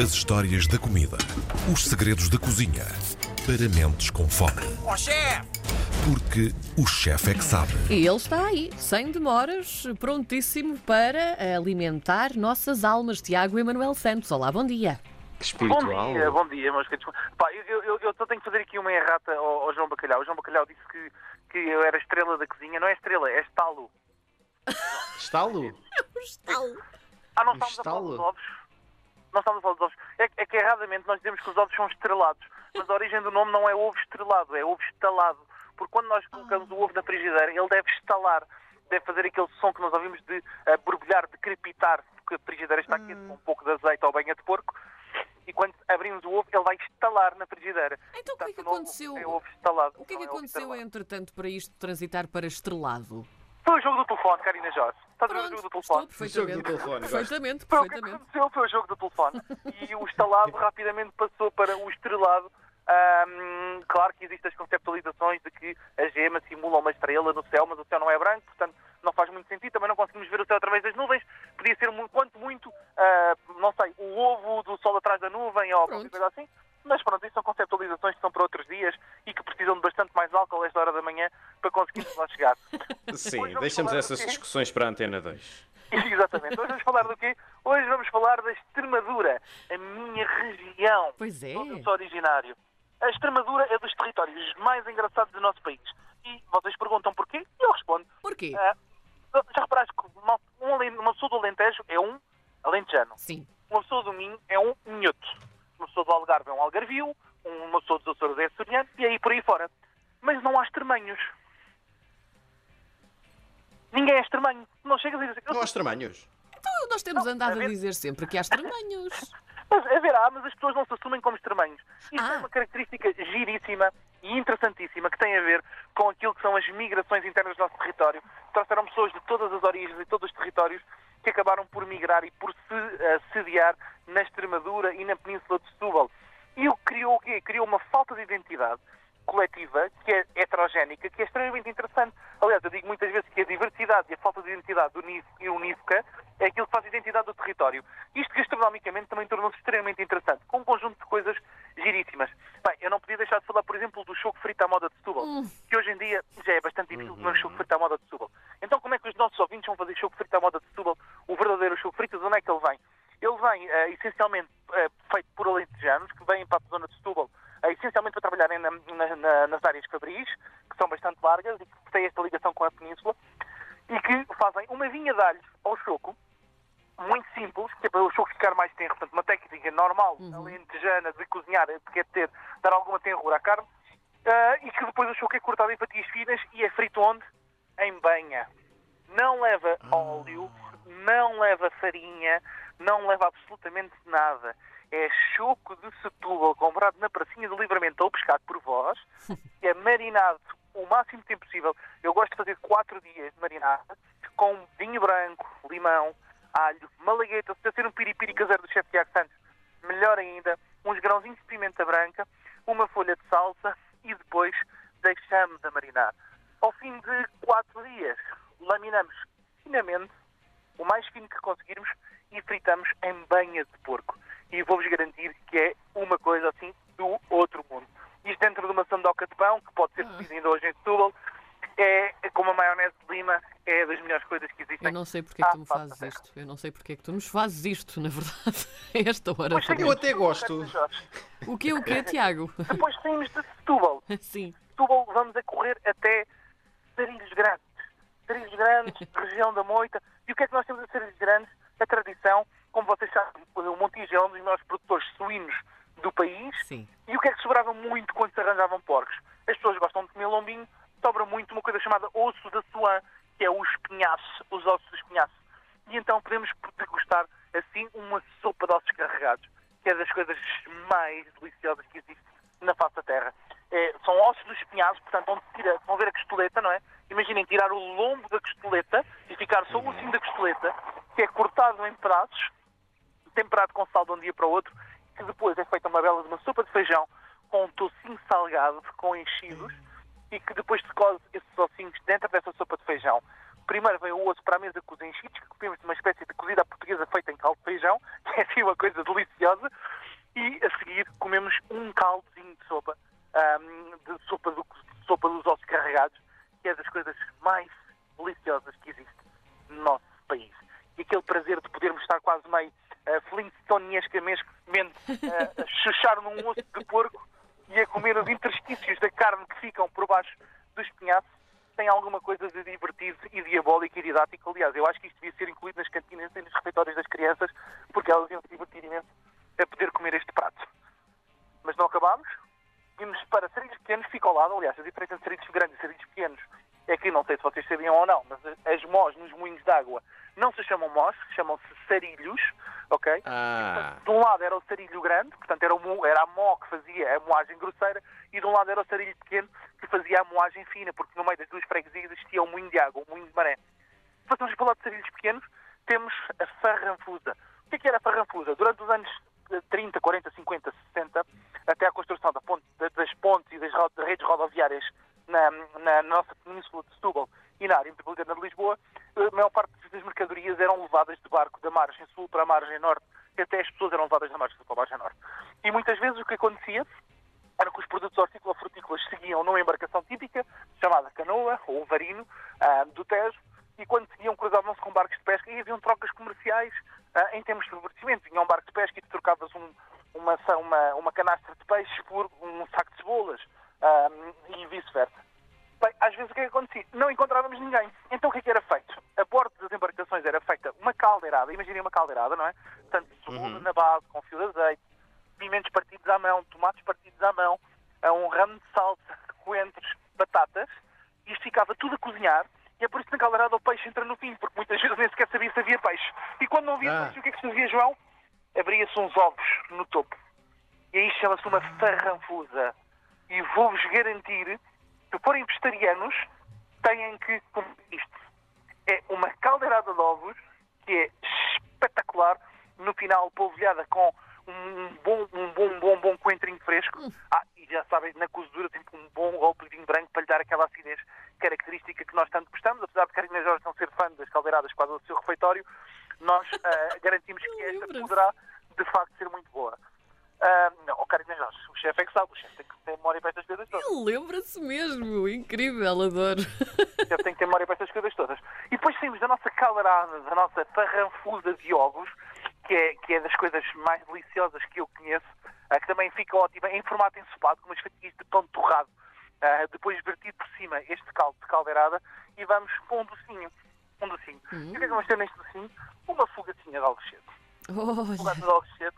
As histórias da comida. Os segredos da cozinha. Para mentes com fome. Ó chefe! Porque o chefe é que sabe. E ele está aí, sem demoras, prontíssimo para alimentar nossas almas. Tiago Emanuel Santos. Olá, bom dia. Que Bom espiritual. dia, bom dia, meus queridos. Pá, eu, eu, eu só tenho que fazer aqui uma errata ao, ao João Bacalhau. O João Bacalhau disse que, que eu era estrela da cozinha. Não é estrela, é estalo. Estalo? Ah, não estamos a falar estalo? dos ovos? Não estamos a falar dos ovos. É, é que erradamente nós dizemos que os ovos são estrelados. Mas a origem do nome não é ovo estrelado, é ovo estalado. Porque quando nós colocamos o ovo na frigideira, ele deve estalar. Deve fazer aquele som que nós ouvimos de ah, borbulhar, de crepitar, porque a frigideira está quente com um pouco de azeite ou banha de porco. E quando abrimos o ovo, ele vai estalar na frigideira. Então, o que é que aconteceu? É ovo estalado. O que é que ovo aconteceu, entretanto, para isto transitar para estrelado? Foi o jogo do telefone, Karina Jorge. Estás a ver o jogo do estou telefone? jogo do perfeitamente. Perfeitamente, Foi o que perfeitamente. aconteceu, foi o jogo do telefone. E o estalado rapidamente passou para o estrelado. Ahm, claro que existem as conceptualizações de que a gema simula uma estrela no céu, mas o céu não é branco, portanto não faz muito sentido. Também não conseguimos ver o céu através das nuvens. Podia ser, mu- quanto muito, ah, não sei, o ovo do sol atrás da nuvem ou qualquer Pronto. coisa assim. Mas pronto, isso são conceptualizações que são para outros dias e que precisam de bastante mais álcool a esta hora da manhã para conseguirmos lá chegar. Sim, deixamos essas discussões para a Antena 2. Exatamente. Hoje vamos falar do quê? Hoje vamos falar da Extremadura, a minha região. Pois é. Onde eu sou originário. A Extremadura é dos territórios mais engraçados do nosso país. E vocês perguntam porquê? E eu respondo. Porquê? Ah, já reparaste que uma, um uma pessoa do Alentejo é um alentejano. Sim. Uma pessoa do Minho é um minhoto. Uma pessoa do Algarve é um algarvio. Uma pessoa dos Açores chega a dizer... eu Não há extremanhos. Então, nós temos Não, andado a a ver- dizer sempre que há estranhos. Mas, a ver, há, mas as pessoas não se assumem como extremanhos. Isto Ah. é uma característica giríssima e interessantíssima que tem a ver com aquilo que são as migrações internas do nosso território. Trouxeram pessoas de todas as origens e todos os territórios que acabaram por migrar e por se eh, sediar na Extremadura e na Península de Setúbal. E o que criou o quê? Criou uma falta de identidade coletiva, que é heterogénica, que é extremamente interessante. Aliás, eu digo muitas vezes que a diversidade e a falta de identidade e unífica é aquilo que faz a identidade do território. Isto gastronomicamente também tornou-se extremamente interessante, com um conjunto de coisas giríssimas. Bem, eu não podia deixar de falar, por exemplo, do choco frito à moda de Setúbal, que hoje em dia já é bastante difícil comer choco frito à moda de Setúbal. Então como é que os nossos ouvintes vão fazer choco frito à moda de Setúbal? O verdadeiro choco frito, de onde é que ele vem? Ele vem eh, essencialmente eh, feito por alentejanos que vêm para a zona de Setúbal essencialmente para trabalharem na- na- na- nas áreas fabris, que são bastante largas e que têm esta ligação com a península, e que fazem uma vinha de alhos ao choco, muito simples, que é para o choco ficar mais tenro, portanto, uma técnica normal, alentejana, de cozinhar, que quer ter, dar alguma tenrura à carne, eh, e que depois o choco é cortado em fatias finas e é frito onde? Em banha. Não leva óleo, não leva farinha, não leva absolutamente nada. É choco de Setúbal comprado na pracinha do livramento ou pescado por vós, é marinado o máximo tempo possível. Eu gosto de fazer quatro dias de marinada, com vinho branco, limão, alho, malagueta, se ser um piripiri caseiro do chefe Tiago Santos, melhor ainda, uns grãozinhos de pimenta branca, uma folha de salsa e depois deixamos a marinar. Ao fim de quatro dias, laminamos finamente, o mais fino que conseguirmos, e fritamos em banha de porco. E vou-vos garantir que é uma coisa assim do outro mundo. Isto dentro de uma sandoca de pão, que pode ser pedida ainda hoje em Setúbal, é, com uma maionese de lima, é das melhores coisas que existem. Eu não sei porque é que tu me face fazes isto. Eu não sei porque é que tu nos fazes isto, na verdade, a esta hora. Pois Eu até gosto. O que é o que, Tiago? Depois saímos de Setúbal. Sim. Setúbal vamos a correr até Sarilhos Grandes. Sarilhos Grandes, região da Moita. E o que é que nós temos a Sarilhos Grandes? A tradição, como vocês sabem, o Montijo é um dos maiores produtores suínos do país. Sim. E o que é que sobrava muito quando se arranjavam porcos? As pessoas gostam de comer lombinho, sobra muito uma coisa chamada osso da suã, que é o espinhaço, os ossos do espinhaço. E então podemos degustar, assim, uma sopa de ossos carregados, que é das coisas mais deliciosas que existe na face da terra. É, são ossos do espinhaço, portanto, onde tira, vão ver a costeleta, não é? Imaginem tirar o lombo da costeleta e ficar só o ocinho da costeleta, que é cortado em pedaços, temperado com sal de um dia para o outro, que depois é feita uma bela de uma sopa de feijão com um tocinho salgado, com enchidos, e que depois se cose esses ossinhos dentro dessa sopa de feijão. primeiro vem o osso para a mesa com os enchidos, que comemos uma espécie de cozida portuguesa feita em caldo de feijão, que é assim uma coisa deliciosa, e a seguir comemos um caldozinho de sopa, ahm, de sopa, do, sopa dos ossos carregados, que é das coisas mais deliciosas que existe no nosso aquele prazer de podermos estar quase meio uh, flintstoniescamente uh, a chuchar num osso de porco e a comer os interstícios da carne que ficam por baixo do espinhaço tem alguma coisa de divertido e diabólico e didático. Aliás, eu acho que isto devia ser incluído nas cantinas e nos refeitórios das crianças, porque elas iam se divertir imenso a poder comer este prato. Mas não acabámos. Vimos para sarilhos pequenos, fica ao lado. Aliás, a diferença entre sarilhos grandes e sarilhos pequenos é que, não sei se vocês sabiam ou não, mas as mós nos moinhos de água não se chamam mós, chamam-se sarilhos, ok? Ah, De um lado era o sarilho grande, portanto era, o era a mó que fazia a moagem grosseira, e de um lado era o sarilho pequeno que fazia a moagem fina, porque no meio das duas freguesias existia um moinho de água, um moinho de maré. Se passamos para o lado de sarilhos pequenos, temos a farranfusa. O que é que era a farranfusa? Durante os anos eh, 30, 40, 50, 60, até à construção da ponte- da- das pontes e das redes rodoviárias na, na nossa península de Setúbal e na área metropolitana de Lisboa, a maior parte das mercadorias eram levadas de barco da margem sul para a margem norte, até as pessoas eram levadas da margem sul para a margem norte. E muitas vezes o que acontecia era que os produtos hortícola-frutícolas seguiam numa embarcação típica, chamada canoa ou varino, ah, do Tejo, e quando seguiam cruzavam-se com barcos de pesca e haviam trocas comerciais ah, em termos de favorecimento. Vinha um barco de pesca e tu trocavas um- uma, uma, uma canastra de peixe por um saco de cebolas ah, e vice-versa. Bem, às vezes o que é que acontecia? Não encontrávamos ninguém. Então o que é que era feito? A bordo das embarcações era feita uma caldeirada, imaginem uma caldeirada, não é? Portanto, cebola na base, com fio de azeite, pimentos partidos à mão, tomates partidos à mão, a um ramo de salsa, coentros, batatas, e isto ficava tudo a cozinhar, e é por isso que na caldeirada o peixe entra no fim, porque muitas vezes nem sequer sabia se havia peixe. E quando não havia Ah. peixe, o que é que se fazia, João? Abria-se uns ovos no topo. E aí chama-se uma farranfusa. E vou-vos garantir, vegetarianos, têm que comer isto. É uma caldeirada de ovos que é espetacular, no final polvilhada com um bom, um bom, bom, bom coentrinho fresco. Ah, e já sabem, na cozedura tem um bom golpe de vinho branco para lhe dar aquela acidez característica que nós tanto gostamos. Apesar de Carolina Jorge não ser fã das caldeiradas quase do seu refeitório, nós ah, garantimos que esta poderá, de facto, ser muito boa. Ah, não, Carolina Jorge, o chefe é que sabe, o chefe tem que ter memória para estas coisas todas. Ele lembra-se mesmo. Incrível, adoro. Eu tenho que ter memória para estas coisas todas. E depois saímos da nossa caldeirada, da nossa farranfusa de ovos, que é, que é das coisas mais deliciosas que eu conheço, ah, que também fica ótima em formato ensopado, com umas fatias de pão torrado. Ah, depois vertido por cima este caldo de caldeirada e vamos com um docinho. Um docinho. E o que é que vamos ter neste docinho? Uma fugacinha de alcochete. Olha, Fogatas de alcochete.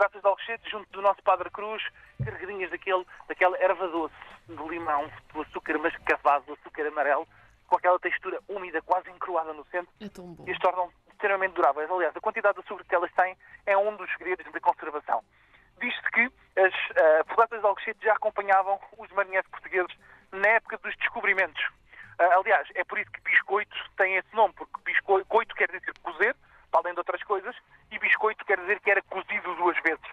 Fogatas de alcochete junto do nosso Padre Cruz, carregadinhas daquele, daquela erva doce de limão, do açúcar mascavado, do açúcar amarelo, com aquela textura úmida, quase encruada no centro, é tão bom. e as tornam extremamente duráveis. Aliás, a quantidade de açúcar que elas têm é um dos segredos da conservação. Diz-se que as uh, fogatas de alcochete já acompanhavam os marinheiros portugueses na época dos descobrimentos. Ah, aliás, é por isso que biscoito tem esse nome, porque biscoito coito quer dizer cozer, para além de outras coisas, e biscoito quer dizer que era cozido duas vezes.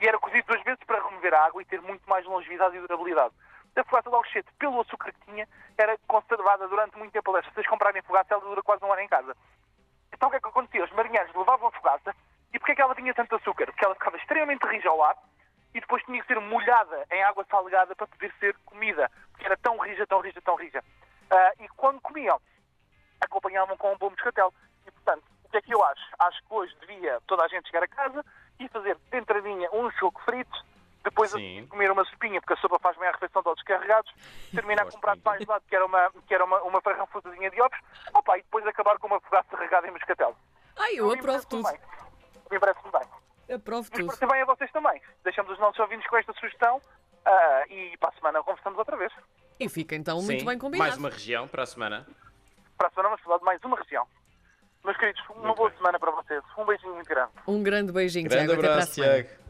E era cozido duas vezes para remover a água e ter muito mais longevidade e durabilidade. A fogata de alcochete, pelo açúcar que tinha, era conservada durante muito tempo. Aliás, se vocês comprarem fogata, ela dura quase um ano em casa. Então o que é que acontecia? Os marinheiros levavam a fogata e porquê é que ela tinha tanto açúcar? Porque ela ficava extremamente rija ao ar e depois tinha que ser molhada em água salgada para poder ser comida. Porque era tão rija, tão rija, tão rija. Ah, e quando comiam, acompanhavam com um bom moscatel. E, portanto, o que é que eu acho? Acho que hoje devia toda a gente chegar a casa e fazer de entradinha um choco frito, depois Sim. comer uma sopinha, porque a sopa faz bem a refeição de outros carregados, terminar com um prato muito. mais lado, que era uma, que era uma, uma farranfusazinha de ovos, opa, e depois acabar com uma fogaça regada em moscatel. Ai, eu aprovo tudo. bem. A mim parece-me bem. Aprovo Mas tudo. parece bem a vocês também. Deixamos os nossos ouvintes com esta sugestão ah, e para a semana conversamos outra vez. E fica então muito Sim, bem combinado. mais uma região para a semana. Para a semana vamos falar de mais uma região. Meus queridos, uma Muito boa bem. semana para vocês. Um beijinho muito grande. Um grande beijinho, Grande Tiago. Até para a abraço, semana. Tiago.